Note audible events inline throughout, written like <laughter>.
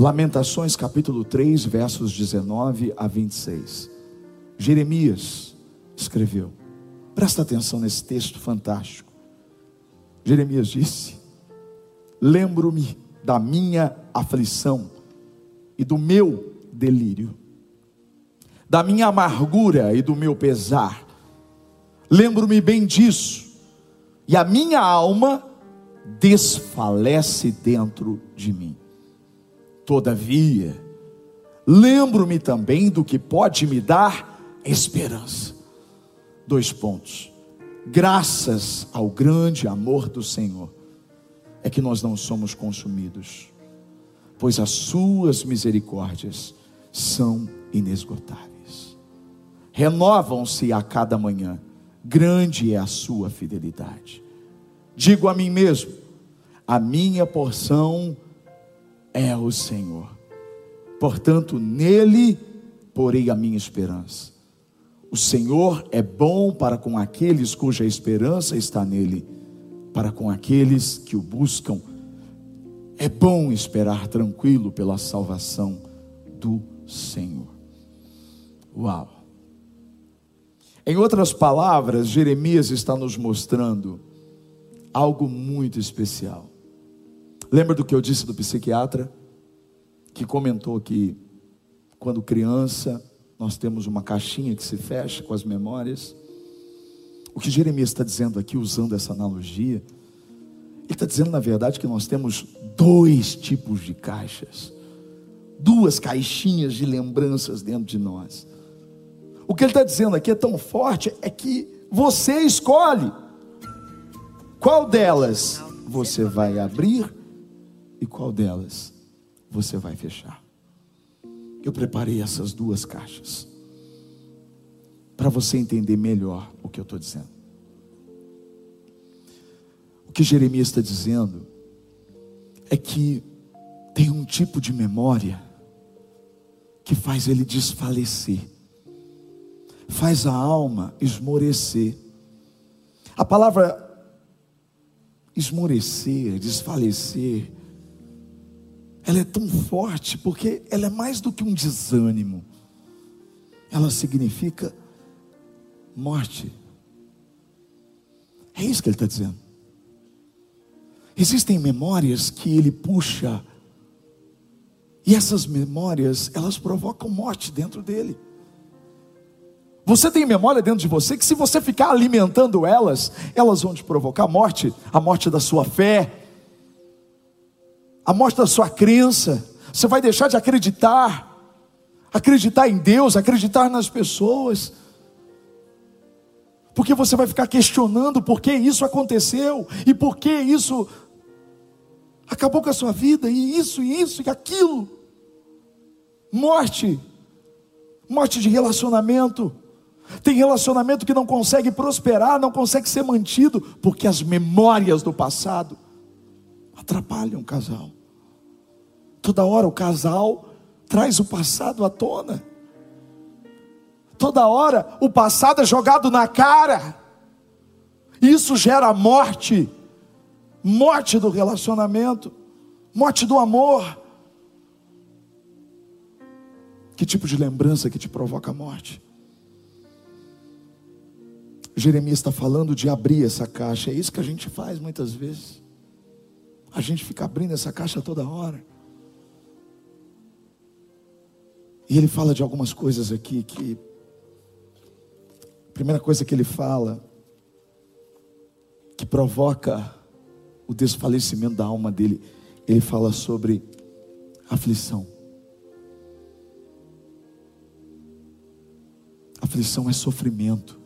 Lamentações capítulo 3, versos 19 a 26. Jeremias escreveu. Presta atenção nesse texto fantástico. Jeremias disse: Lembro-me da minha aflição e do meu delírio, da minha amargura e do meu pesar. Lembro-me bem disso, e a minha alma desfalece dentro de mim. Todavia, lembro-me também do que pode me dar esperança. Dois pontos. Graças ao grande amor do Senhor, é que nós não somos consumidos, pois as suas misericórdias são inesgotáveis. Renovam-se a cada manhã, grande é a sua fidelidade. Digo a mim mesmo: a minha porção é o Senhor. Portanto, nele porei a minha esperança. O Senhor é bom para com aqueles cuja esperança está nele, para com aqueles que o buscam. É bom esperar tranquilo pela salvação do Senhor. Uau! Em outras palavras, Jeremias está nos mostrando algo muito especial. Lembra do que eu disse do psiquiatra? Que comentou que quando criança nós temos uma caixinha que se fecha com as memórias. O que Jeremias está dizendo aqui, usando essa analogia, ele está dizendo na verdade que nós temos dois tipos de caixas, duas caixinhas de lembranças dentro de nós. O que ele está dizendo aqui é tão forte, é que você escolhe qual delas você vai abrir e qual delas você vai fechar. Eu preparei essas duas caixas para você entender melhor o que eu estou dizendo. O que Jeremias está dizendo é que tem um tipo de memória que faz ele desfalecer, faz a alma esmorecer. A palavra esmorecer, desfalecer, ela é tão forte porque ela é mais do que um desânimo. Ela significa morte. É isso que ele está dizendo. Existem memórias que ele puxa, e essas memórias, elas provocam morte dentro dele. Você tem memória dentro de você que, se você ficar alimentando elas, elas vão te provocar morte a morte da sua fé, a morte da sua crença, você vai deixar de acreditar, acreditar em Deus, acreditar nas pessoas, porque você vai ficar questionando por que isso aconteceu e por que isso acabou com a sua vida, e isso, e isso, e aquilo. Morte, morte de relacionamento. Tem relacionamento que não consegue prosperar, não consegue ser mantido, porque as memórias do passado atrapalham o casal. Toda hora o casal traz o passado à tona. Toda hora o passado é jogado na cara. Isso gera morte, morte do relacionamento, morte do amor. Que tipo de lembrança que te provoca a morte? Jeremias está falando de abrir essa caixa, é isso que a gente faz muitas vezes. A gente fica abrindo essa caixa toda hora. E ele fala de algumas coisas aqui que. A primeira coisa que ele fala, que provoca o desfalecimento da alma dele, ele fala sobre aflição. Aflição é sofrimento.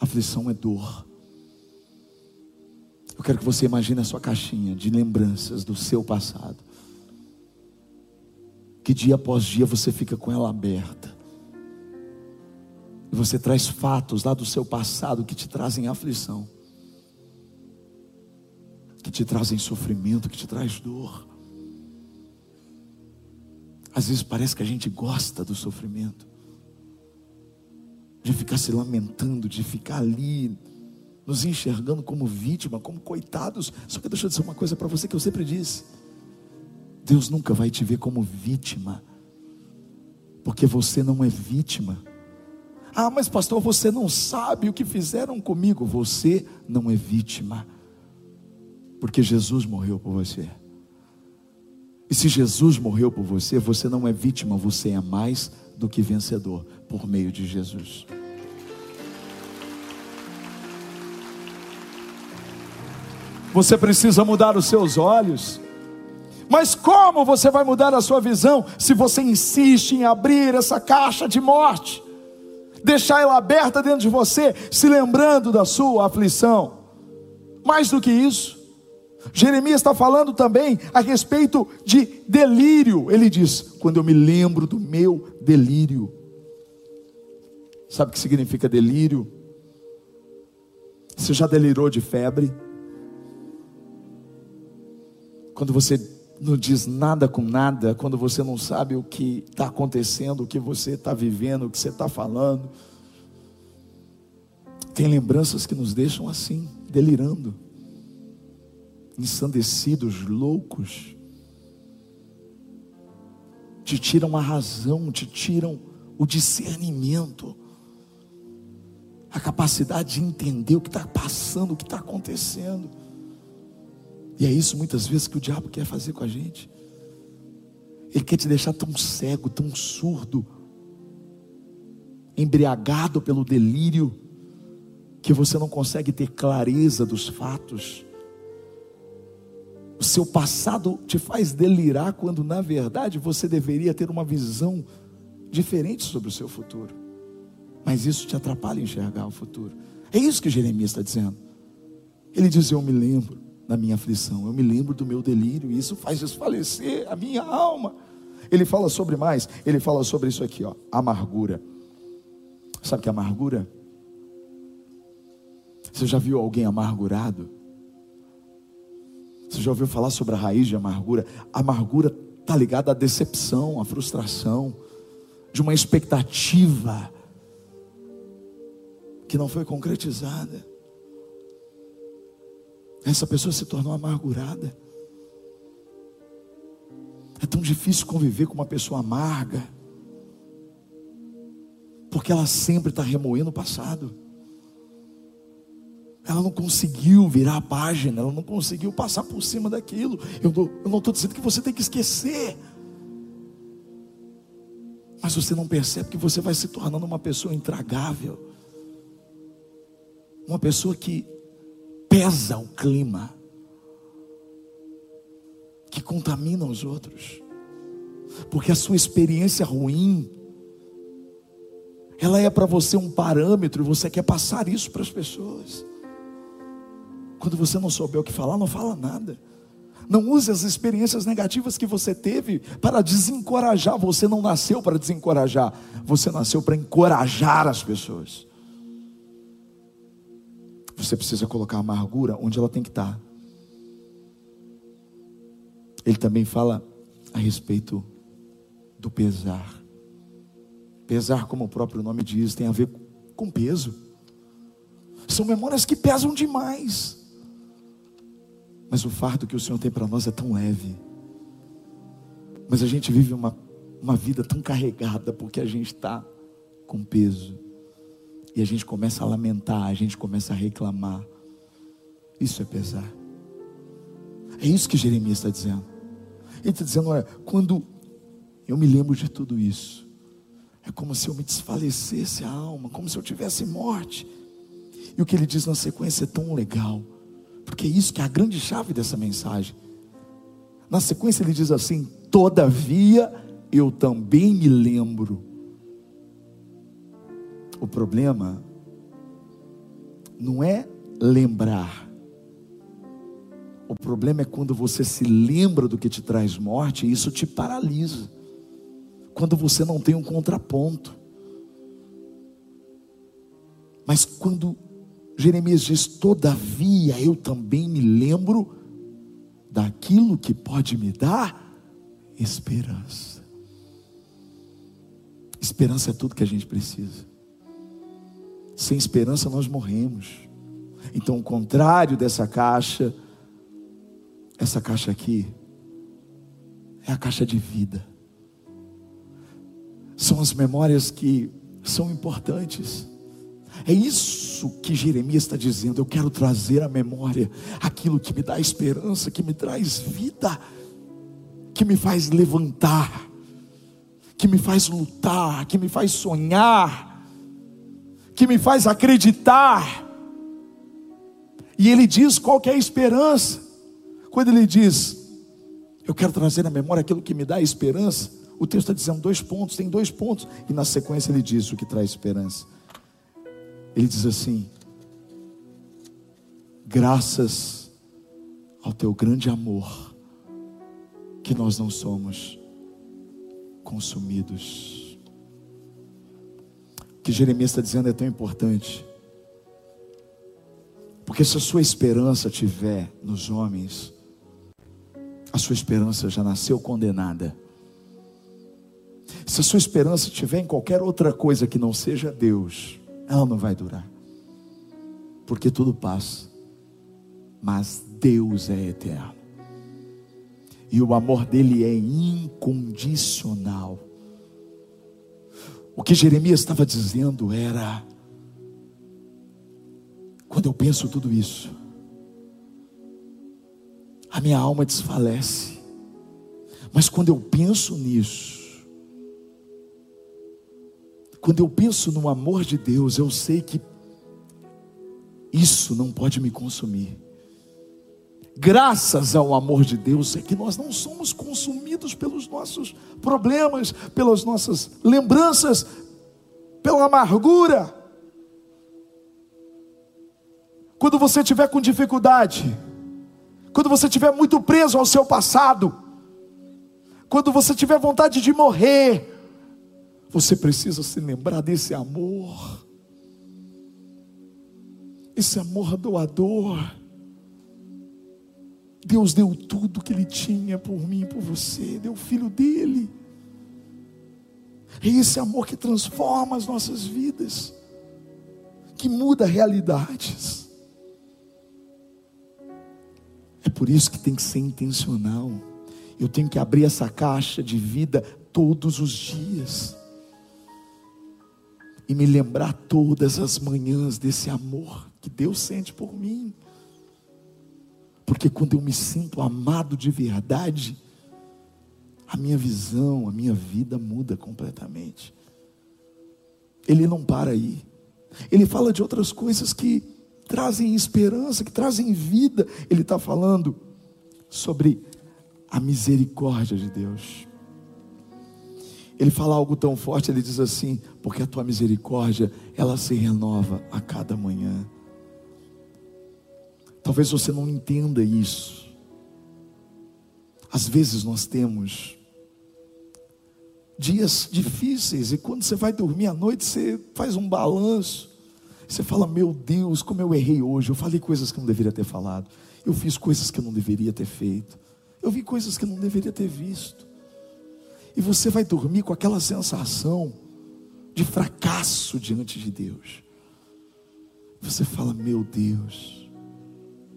Aflição é dor. Eu quero que você imagine a sua caixinha de lembranças do seu passado que dia após dia você fica com ela aberta. E você traz fatos lá do seu passado que te trazem aflição, que te trazem sofrimento, que te traz dor. Às vezes parece que a gente gosta do sofrimento, de ficar se lamentando, de ficar ali, nos enxergando como vítima, como coitados. Só que deixa eu dizer uma coisa para você que eu sempre disse Deus nunca vai te ver como vítima, porque você não é vítima. Ah, mas pastor, você não sabe o que fizeram comigo. Você não é vítima, porque Jesus morreu por você. E se Jesus morreu por você, você não é vítima, você é mais do que vencedor por meio de Jesus. Você precisa mudar os seus olhos. Mas como você vai mudar a sua visão se você insiste em abrir essa caixa de morte? Deixar ela aberta dentro de você, se lembrando da sua aflição. Mais do que isso, Jeremias está falando também a respeito de delírio. Ele diz: Quando eu me lembro do meu delírio. Sabe o que significa delírio? Você já delirou de febre? Quando você não diz nada com nada, quando você não sabe o que está acontecendo, o que você está vivendo, o que você está falando. Tem lembranças que nos deixam assim, delirando ensandecidos, loucos, te tiram a razão, te tiram o discernimento, a capacidade de entender o que está passando, o que está acontecendo. E é isso muitas vezes que o diabo quer fazer com a gente. Ele quer te deixar tão cego, tão surdo, embriagado pelo delírio, que você não consegue ter clareza dos fatos. O seu passado te faz delirar quando na verdade você deveria ter uma visão diferente sobre o seu futuro. Mas isso te atrapalha enxergar o futuro. É isso que Jeremias está dizendo. Ele diz: Eu me lembro da minha aflição, eu me lembro do meu delírio, e isso faz desfalecer a minha alma. Ele fala sobre mais, ele fala sobre isso aqui, ó, amargura. Sabe que é amargura? Você já viu alguém amargurado? Você já ouviu falar sobre a raiz de amargura? A amargura está ligada à decepção, à frustração, de uma expectativa que não foi concretizada. Essa pessoa se tornou amargurada. É tão difícil conviver com uma pessoa amarga, porque ela sempre está remoendo o passado. Ela não conseguiu virar a página, ela não conseguiu passar por cima daquilo. Eu, eu não estou dizendo que você tem que esquecer. Mas você não percebe que você vai se tornando uma pessoa intragável. Uma pessoa que pesa o clima. Que contamina os outros. Porque a sua experiência ruim, ela é para você um parâmetro e você quer passar isso para as pessoas. Quando você não souber o que falar, não fala nada. Não use as experiências negativas que você teve para desencorajar. Você não nasceu para desencorajar, você nasceu para encorajar as pessoas. Você precisa colocar a amargura onde ela tem que estar. Ele também fala a respeito do pesar. Pesar, como o próprio nome diz, tem a ver com peso. São memórias que pesam demais. Mas o fardo que o Senhor tem para nós é tão leve. Mas a gente vive uma, uma vida tão carregada porque a gente está com peso. E a gente começa a lamentar, a gente começa a reclamar. Isso é pesar. É isso que Jeremias está dizendo. Ele está dizendo: olha, quando eu me lembro de tudo isso, é como se eu me desfalecesse a alma, como se eu tivesse morte. E o que ele diz na sequência é tão legal. Porque é isso que é a grande chave dessa mensagem. Na sequência ele diz assim: Todavia eu também me lembro. O problema não é lembrar. O problema é quando você se lembra do que te traz morte e isso te paralisa. Quando você não tem um contraponto. Mas quando Jeremias diz: Todavia eu também me lembro daquilo que pode me dar esperança. Esperança é tudo que a gente precisa. Sem esperança nós morremos. Então, o contrário dessa caixa, essa caixa aqui, é a caixa de vida. São as memórias que são importantes. É isso que Jeremias está dizendo. Eu quero trazer à memória aquilo que me dá esperança, que me traz vida, que me faz levantar, que me faz lutar, que me faz sonhar, que me faz acreditar. E ele diz qual que é a esperança. Quando ele diz, eu quero trazer à memória aquilo que me dá esperança, o texto está dizendo dois pontos, tem dois pontos, e na sequência ele diz o que traz esperança. Ele diz assim: graças ao teu grande amor, que nós não somos consumidos. Que Jeremias está dizendo é tão importante, porque se a sua esperança tiver nos homens, a sua esperança já nasceu condenada. Se a sua esperança estiver em qualquer outra coisa que não seja Deus, ela não vai durar. Porque tudo passa. Mas Deus é eterno. E o amor dele é incondicional. O que Jeremias estava dizendo era: quando eu penso tudo isso, a minha alma desfalece. Mas quando eu penso nisso, quando eu penso no amor de Deus, eu sei que isso não pode me consumir. Graças ao amor de Deus é que nós não somos consumidos pelos nossos problemas, pelas nossas lembranças, pela amargura. Quando você estiver com dificuldade, quando você estiver muito preso ao seu passado, quando você tiver vontade de morrer, você precisa se lembrar desse amor, esse amor doador. Deus deu tudo que Ele tinha por mim e por você, deu o filho dele. É esse amor que transforma as nossas vidas, que muda realidades. É por isso que tem que ser intencional. Eu tenho que abrir essa caixa de vida todos os dias e me lembrar todas as manhãs desse amor que Deus sente por mim. Porque quando eu me sinto amado de verdade, a minha visão, a minha vida muda completamente. Ele não para aí. Ele fala de outras coisas que trazem esperança, que trazem vida. Ele está falando sobre a misericórdia de Deus ele fala algo tão forte, ele diz assim: porque a tua misericórdia, ela se renova a cada manhã. Talvez você não entenda isso. Às vezes nós temos dias difíceis e quando você vai dormir à noite, você faz um balanço. Você fala: "Meu Deus, como eu errei hoje. Eu falei coisas que não deveria ter falado. Eu fiz coisas que eu não deveria ter feito. Eu vi coisas que eu não deveria ter visto." E você vai dormir com aquela sensação de fracasso diante de Deus. Você fala: Meu Deus,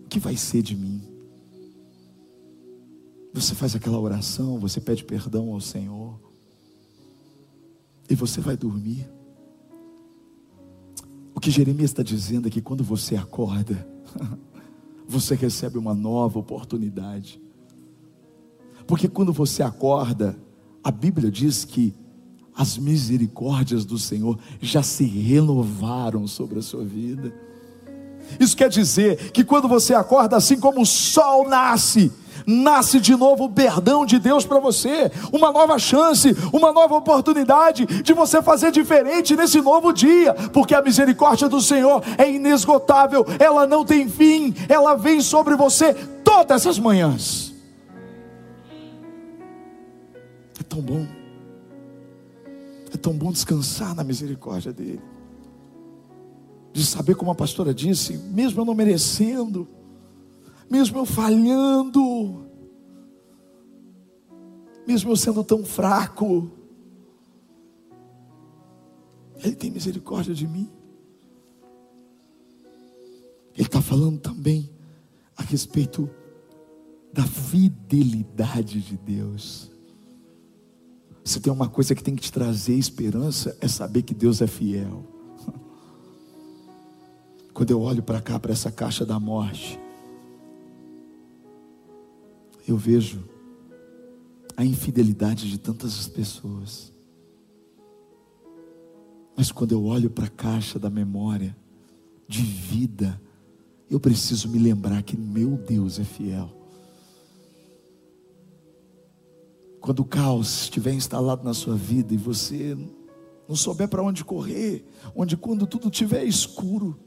que vai ser de mim? Você faz aquela oração, você pede perdão ao Senhor, e você vai dormir. O que Jeremias está dizendo é que quando você acorda, <laughs> você recebe uma nova oportunidade. Porque quando você acorda, a Bíblia diz que as misericórdias do Senhor já se renovaram sobre a sua vida. Isso quer dizer que quando você acorda, assim como o sol nasce, nasce de novo o perdão de Deus para você, uma nova chance, uma nova oportunidade de você fazer diferente nesse novo dia, porque a misericórdia do Senhor é inesgotável, ela não tem fim, ela vem sobre você todas as manhãs. tão bom. É tão bom descansar na misericórdia dEle. De saber, como a pastora disse, mesmo eu não merecendo, mesmo eu falhando, mesmo eu sendo tão fraco, Ele tem misericórdia de mim. Ele está falando também a respeito da fidelidade de Deus. Se tem uma coisa que tem que te trazer esperança, é saber que Deus é fiel. Quando eu olho para cá, para essa caixa da morte, eu vejo a infidelidade de tantas pessoas. Mas quando eu olho para a caixa da memória de vida, eu preciso me lembrar que meu Deus é fiel. Quando o caos estiver instalado na sua vida e você não souber para onde correr, onde quando tudo estiver escuro,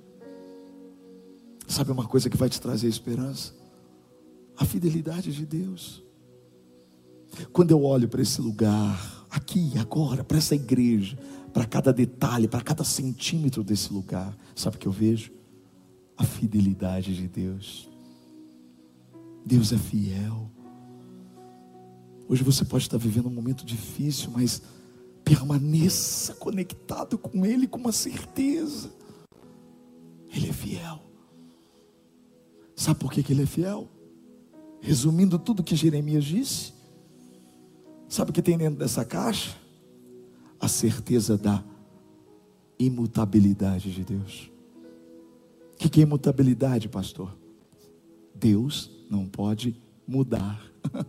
sabe uma coisa que vai te trazer esperança? A fidelidade de Deus. Quando eu olho para esse lugar, aqui, agora, para essa igreja, para cada detalhe, para cada centímetro desse lugar, sabe o que eu vejo? A fidelidade de Deus. Deus é fiel. Hoje você pode estar vivendo um momento difícil, mas permaneça conectado com Ele com uma certeza. Ele é fiel. Sabe por que, Ele é fiel? Resumindo tudo que Jeremias disse, sabe o que tem dentro dessa caixa? A certeza da imutabilidade de Deus. O que, que é imutabilidade, pastor? Deus não pode mudar. <laughs>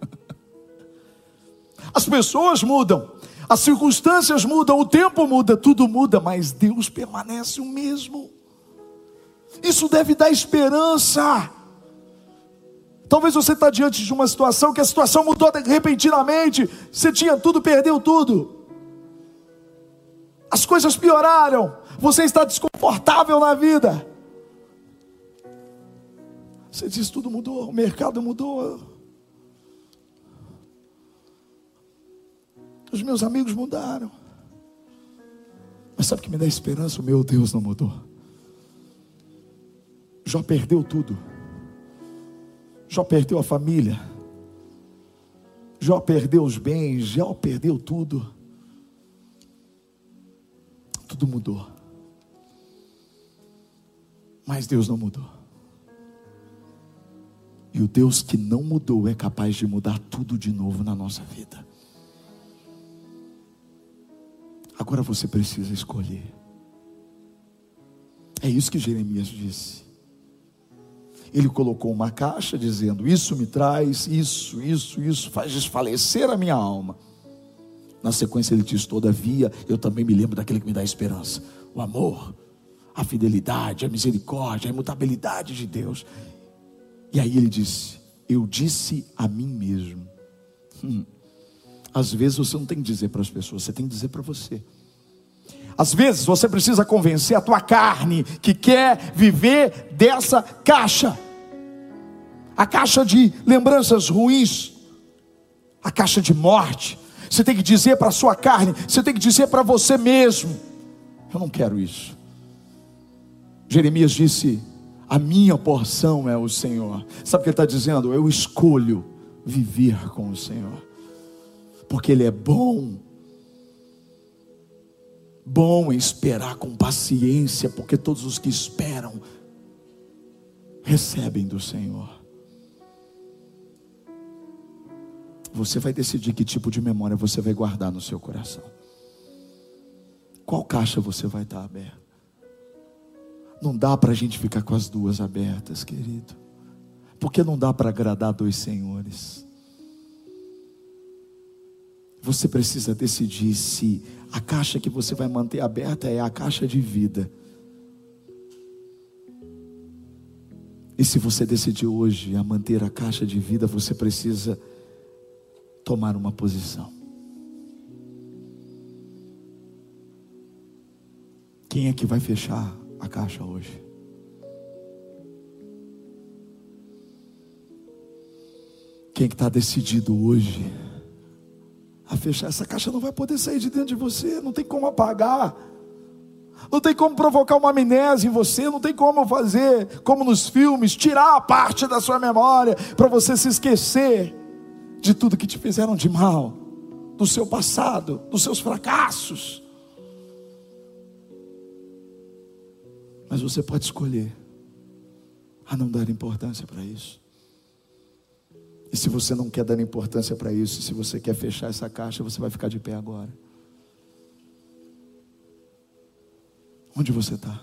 As pessoas mudam, as circunstâncias mudam, o tempo muda, tudo muda, mas Deus permanece o mesmo. Isso deve dar esperança. Talvez você está diante de uma situação que a situação mudou repentinamente, você tinha tudo, perdeu tudo. As coisas pioraram, você está desconfortável na vida. Você diz: tudo mudou, o mercado mudou, Os meus amigos mudaram. Mas sabe o que me dá esperança? O meu Deus não mudou. Jó perdeu tudo. Jó perdeu a família. Jó perdeu os bens. Jó perdeu tudo. Tudo mudou. Mas Deus não mudou. E o Deus que não mudou é capaz de mudar tudo de novo na nossa vida. Agora você precisa escolher. É isso que Jeremias disse. Ele colocou uma caixa dizendo: Isso me traz, isso, isso, isso, faz desfalecer a minha alma. Na sequência, ele diz: Todavia, eu também me lembro daquele que me dá esperança: o amor, a fidelidade, a misericórdia, a imutabilidade de Deus. E aí ele disse: Eu disse a mim mesmo. Hum. Às vezes você não tem que dizer para as pessoas, você tem que dizer para você. Às vezes você precisa convencer a tua carne que quer viver dessa caixa. A caixa de lembranças ruins, a caixa de morte. Você tem que dizer para a sua carne, você tem que dizer para você mesmo: Eu não quero isso. Jeremias disse: A minha porção é o Senhor. Sabe o que ele está dizendo? Eu escolho viver com o Senhor porque Ele é bom. Bom esperar com paciência, porque todos os que esperam recebem do Senhor. Você vai decidir que tipo de memória você vai guardar no seu coração. Qual caixa você vai estar aberta? Não dá para a gente ficar com as duas abertas, querido. Porque não dá para agradar dois senhores. Você precisa decidir se a caixa que você vai manter aberta é a caixa de vida. E se você decidir hoje a manter a caixa de vida, você precisa tomar uma posição. Quem é que vai fechar a caixa hoje? Quem é que está decidido hoje? a fechar. Essa caixa não vai poder sair de dentro de você, não tem como apagar. Não tem como provocar uma amnésia em você, não tem como fazer, como nos filmes, tirar a parte da sua memória para você se esquecer de tudo que te fizeram de mal, do seu passado, dos seus fracassos. Mas você pode escolher a não dar importância para isso. E se você não quer dar importância para isso, se você quer fechar essa caixa, você vai ficar de pé agora. Onde você está?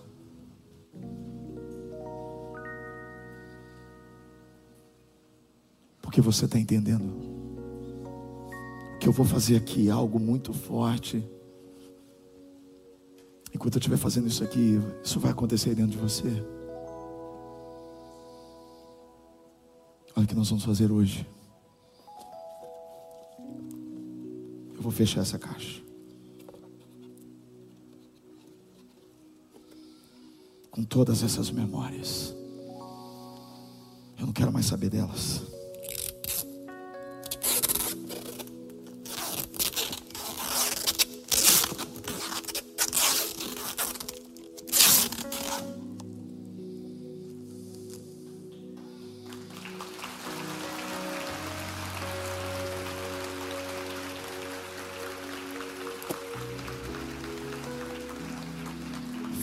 Porque você está entendendo? Que eu vou fazer aqui algo muito forte. Enquanto eu estiver fazendo isso aqui, isso vai acontecer dentro de você. Olha o que nós vamos fazer hoje. Eu vou fechar essa caixa. Com todas essas memórias. Eu não quero mais saber delas.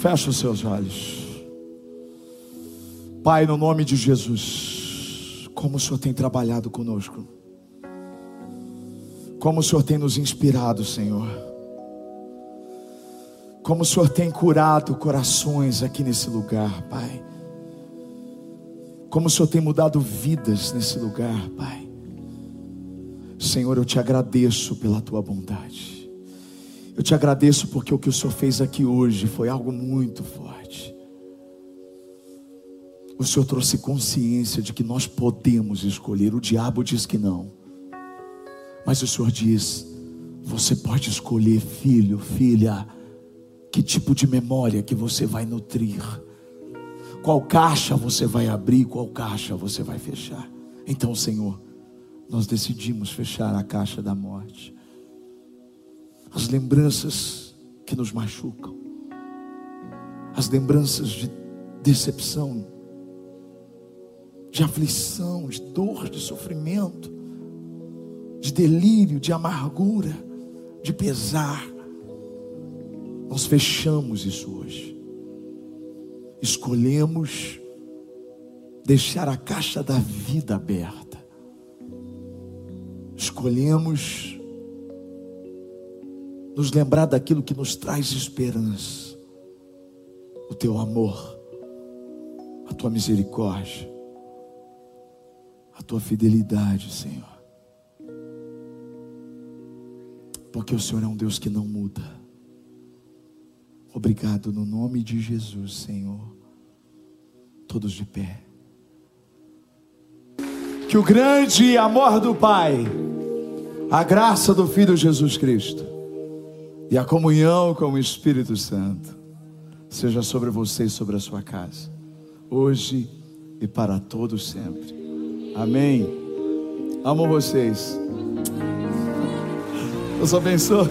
Feche os seus olhos. Pai, no nome de Jesus, como o Senhor tem trabalhado conosco, como o Senhor tem nos inspirado, Senhor, como o Senhor tem curado corações aqui nesse lugar, Pai, como o Senhor tem mudado vidas nesse lugar, Pai. Senhor, eu te agradeço pela tua bondade. Eu te agradeço porque o que o Senhor fez aqui hoje foi algo muito forte. O Senhor trouxe consciência de que nós podemos escolher. O diabo diz que não. Mas o Senhor diz: você pode escolher, filho, filha, que tipo de memória que você vai nutrir. Qual caixa você vai abrir, qual caixa você vai fechar. Então, Senhor, nós decidimos fechar a caixa da morte as lembranças que nos machucam, as lembranças de decepção, de aflição, de dor, de sofrimento, de delírio, de amargura, de pesar. Nós fechamos isso hoje. Escolhemos deixar a caixa da vida aberta. Escolhemos nos lembrar daquilo que nos traz esperança, o teu amor, a tua misericórdia, a tua fidelidade, Senhor. Porque o Senhor é um Deus que não muda. Obrigado no nome de Jesus, Senhor. Todos de pé. Que o grande amor do Pai, a graça do Filho Jesus Cristo e a comunhão com o Espírito Santo seja sobre você e sobre a sua casa, hoje e para todos sempre. Amém. Amo vocês. Deus abençoe.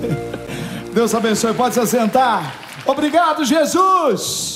Deus abençoe. Pode se assentar. Obrigado, Jesus.